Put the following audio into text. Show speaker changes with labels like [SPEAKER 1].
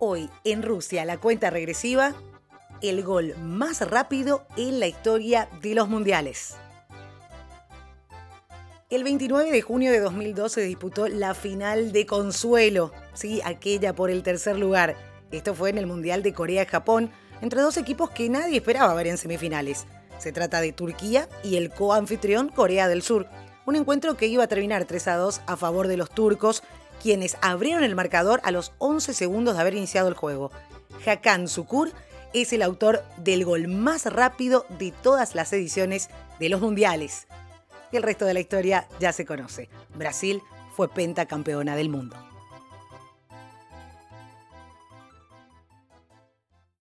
[SPEAKER 1] Hoy en Rusia la cuenta regresiva, el gol más rápido en la historia de los mundiales. El 29 de junio de 2012 se disputó la final de consuelo, sí, aquella por el tercer lugar. Esto fue en el Mundial de Corea-Japón, entre dos equipos que nadie esperaba ver en semifinales. Se trata de Turquía y el coanfitrión Corea del Sur. Un encuentro que iba a terminar 3 a 2 a favor de los turcos quienes abrieron el marcador a los 11 segundos de haber iniciado el juego. Hakan Sukur es el autor del gol más rápido de todas las ediciones de los mundiales. El resto de la historia ya se conoce. Brasil fue pentacampeona del mundo.